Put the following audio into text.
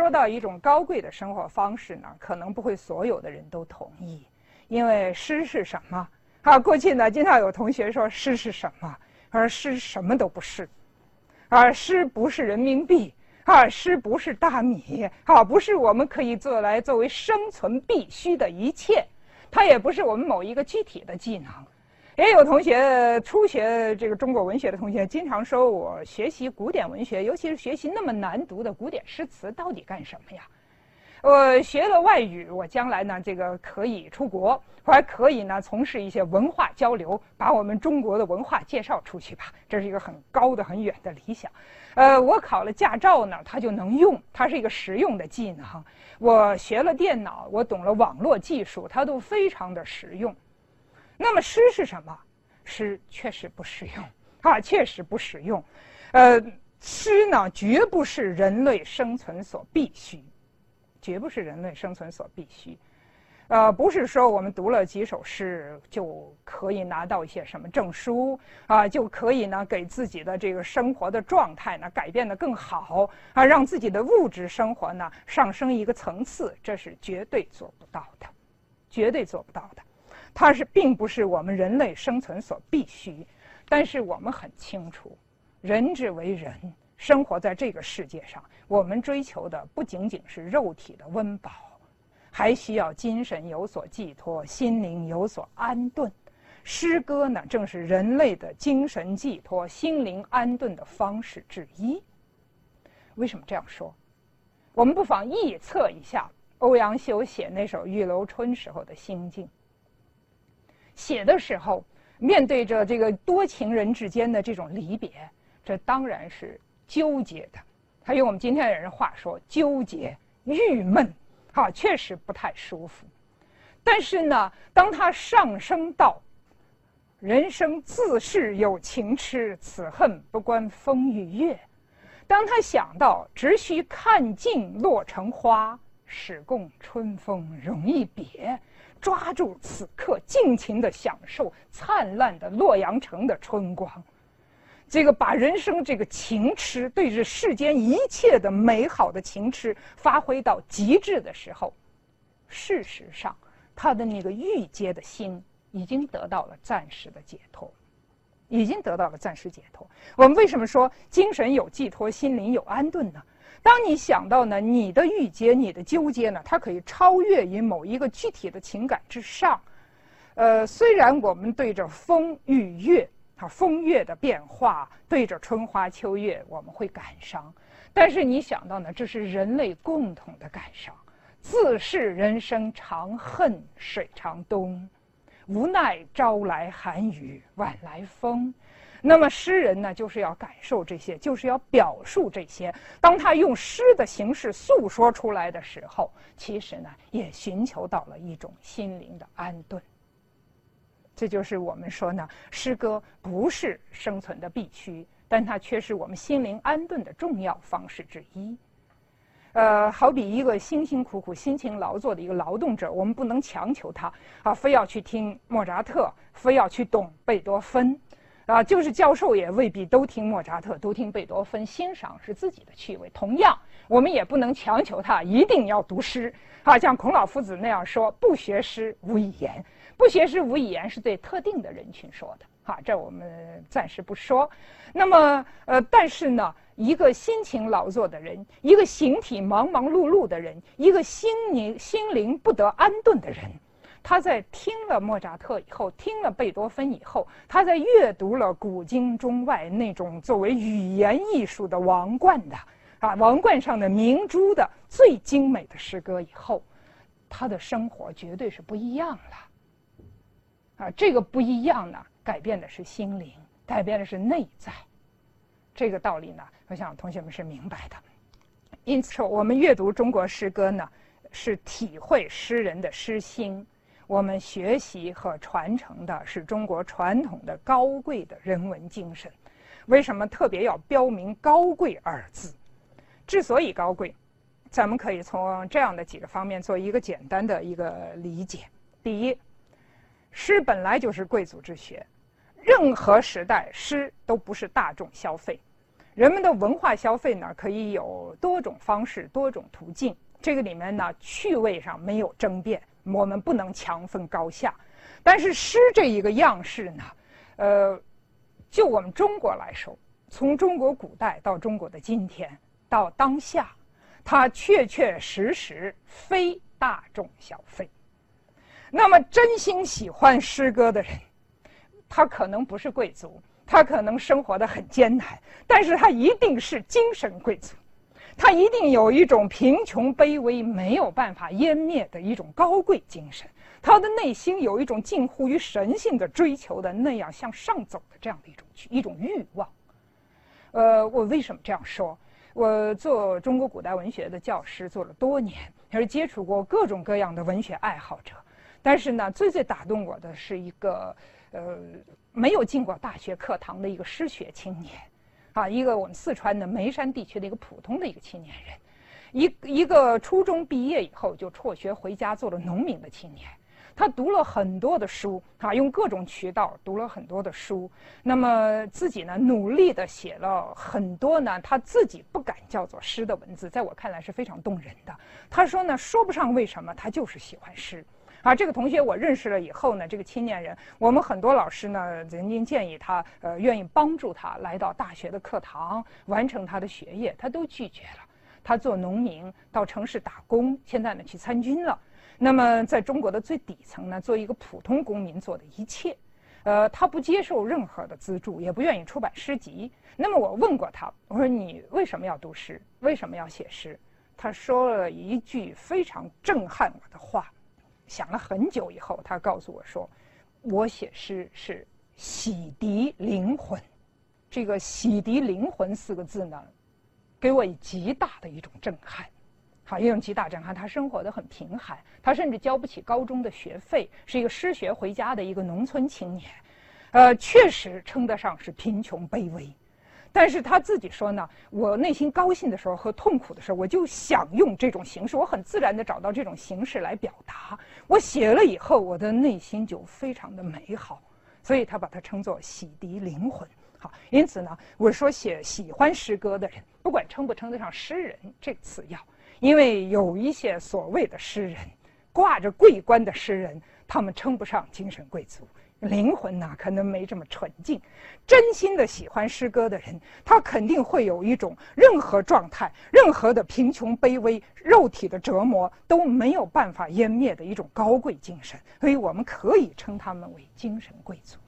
说到一种高贵的生活方式呢，可能不会所有的人都同意，因为诗是什么？啊，过去呢，经常有同学说诗是什么？而诗什么都不是，而，诗不是人民币，啊，诗不是大米，啊，不是我们可以做来作为生存必须的一切，它也不是我们某一个具体的技能。也有同学初学这个中国文学的同学，经常说我学习古典文学，尤其是学习那么难读的古典诗词，到底干什么呀？我学了外语，我将来呢，这个可以出国，还可以呢从事一些文化交流，把我们中国的文化介绍出去吧。这是一个很高的、很远的理想。呃，我考了驾照呢，它就能用，它是一个实用的技能。我学了电脑，我懂了网络技术，它都非常的实用。那么诗是什么？诗确实不实用啊，确实不实用。呃，诗呢，绝不是人类生存所必须。绝不是人类生存所必须，呃，不是说我们读了几首诗就可以拿到一些什么证书啊，就可以呢给自己的这个生活的状态呢改变的更好啊，让自己的物质生活呢上升一个层次，这是绝对做不到的，绝对做不到的。它是并不是我们人类生存所必须，但是我们很清楚，人之为人。生活在这个世界上，我们追求的不仅仅是肉体的温饱，还需要精神有所寄托，心灵有所安顿。诗歌呢，正是人类的精神寄托、心灵安顿的方式之一。为什么这样说？我们不妨臆测一下欧阳修写那首《玉楼春》时候的心境。写的时候，面对着这个多情人之间的这种离别，这当然是。纠结的，他用我们今天的人话说，纠结、郁闷，啊，确实不太舒服。但是呢，当他上升到“人生自是有情痴，此恨不关风与月”，当他想到“只需看尽落成花，始共春风容易别”，抓住此刻，尽情的享受灿烂的洛阳城的春光。这个把人生这个情痴，对着世间一切的美好的情痴发挥到极致的时候，事实上，他的那个郁结的心已经得到了暂时的解脱，已经得到了暂时解脱。我们为什么说精神有寄托，心灵有安顿呢？当你想到呢，你的郁结、你的纠结呢，它可以超越于某一个具体的情感之上。呃，虽然我们对着风与月。它风月的变化，对着春花秋月，我们会感伤。但是你想到呢？这是人类共同的感伤。自是人生长恨水长东，无奈朝来寒雨晚来风。那么诗人呢，就是要感受这些，就是要表述这些。当他用诗的形式诉说出来的时候，其实呢，也寻求到了一种心灵的安顿。这就是我们说呢，诗歌不是生存的必须，但它却是我们心灵安顿的重要方式之一。呃，好比一个辛辛苦苦、辛勤劳作的一个劳动者，我们不能强求他啊，非要去听莫扎特，非要去懂贝多芬，啊，就是教授也未必都听莫扎特，都听贝多芬，欣赏是自己的趣味。同样，我们也不能强求他一定要读诗，啊，像孔老夫子那样说：“不学诗，无以言。”不学诗无以言是对特定的人群说的，哈，这我们暂时不说。那么，呃，但是呢，一个辛勤劳作的人，一个形体忙忙碌碌的人，一个心灵心灵不得安顿的人，他在听了莫扎特以后，听了贝多芬以后，他在阅读了古今中外那种作为语言艺术的王冠的啊王冠上的明珠的最精美的诗歌以后，他的生活绝对是不一样了。啊，这个不一样呢，改变的是心灵，改变的是内在，这个道理呢，我想同学们是明白的。因此，我们阅读中国诗歌呢，是体会诗人的诗心；我们学习和传承的是中国传统的高贵的人文精神。为什么特别要标明“高贵”二字？之所以高贵，咱们可以从这样的几个方面做一个简单的一个理解。第一。诗本来就是贵族之学，任何时代诗都不是大众消费。人们的文化消费呢，可以有多种方式、多种途径。这个里面呢，趣味上没有争辩，我们不能强分高下。但是诗这一个样式呢，呃，就我们中国来说，从中国古代到中国的今天到当下，它确确实实非大众消费。那么，真心喜欢诗歌的人，他可能不是贵族，他可能生活的很艰难，但是他一定是精神贵族。他一定有一种贫穷卑微没有办法湮灭的一种高贵精神，他的内心有一种近乎于神性的追求的那样向上走的这样的一种一种欲望。呃，我为什么这样说？我做中国古代文学的教师做了多年，也是接触过各种各样的文学爱好者，但是呢，最最打动我的是一个呃没有进过大学课堂的一个失学青年。啊，一个我们四川的眉山地区的一个普通的一个青年人，一一个初中毕业以后就辍学回家做了农民的青年，他读了很多的书，啊，用各种渠道读了很多的书，那么自己呢努力的写了很多呢他自己不敢叫做诗的文字，在我看来是非常动人的。他说呢，说不上为什么，他就是喜欢诗。啊，这个同学我认识了以后呢，这个青年人，我们很多老师呢曾经建议他，呃，愿意帮助他来到大学的课堂，完成他的学业，他都拒绝了。他做农民，到城市打工，现在呢去参军了。那么在中国的最底层呢，做一个普通公民做的一切，呃，他不接受任何的资助，也不愿意出版诗集。那么我问过他，我说你为什么要读诗？为什么要写诗？他说了一句非常震撼我的话。想了很久以后，他告诉我说：“我写诗是洗涤灵魂。”这个“洗涤灵魂”四个字呢，给我以极大的一种震撼。好，一种极大震撼。他生活的很贫寒，他甚至交不起高中的学费，是一个失学回家的一个农村青年。呃，确实称得上是贫穷卑微。但是他自己说呢，我内心高兴的时候和痛苦的时候，我就想用这种形式，我很自然的找到这种形式来表达。我写了以后，我的内心就非常的美好，所以他把它称作洗涤灵魂。好，因此呢，我说写喜欢诗歌的人，不管称不称得上诗人，这次要，因为有一些所谓的诗人，挂着桂冠的诗人，他们称不上精神贵族。灵魂呐，可能没这么纯净。真心的喜欢诗歌的人，他肯定会有一种任何状态、任何的贫穷卑微、肉体的折磨都没有办法湮灭的一种高贵精神。所以我们可以称他们为精神贵族。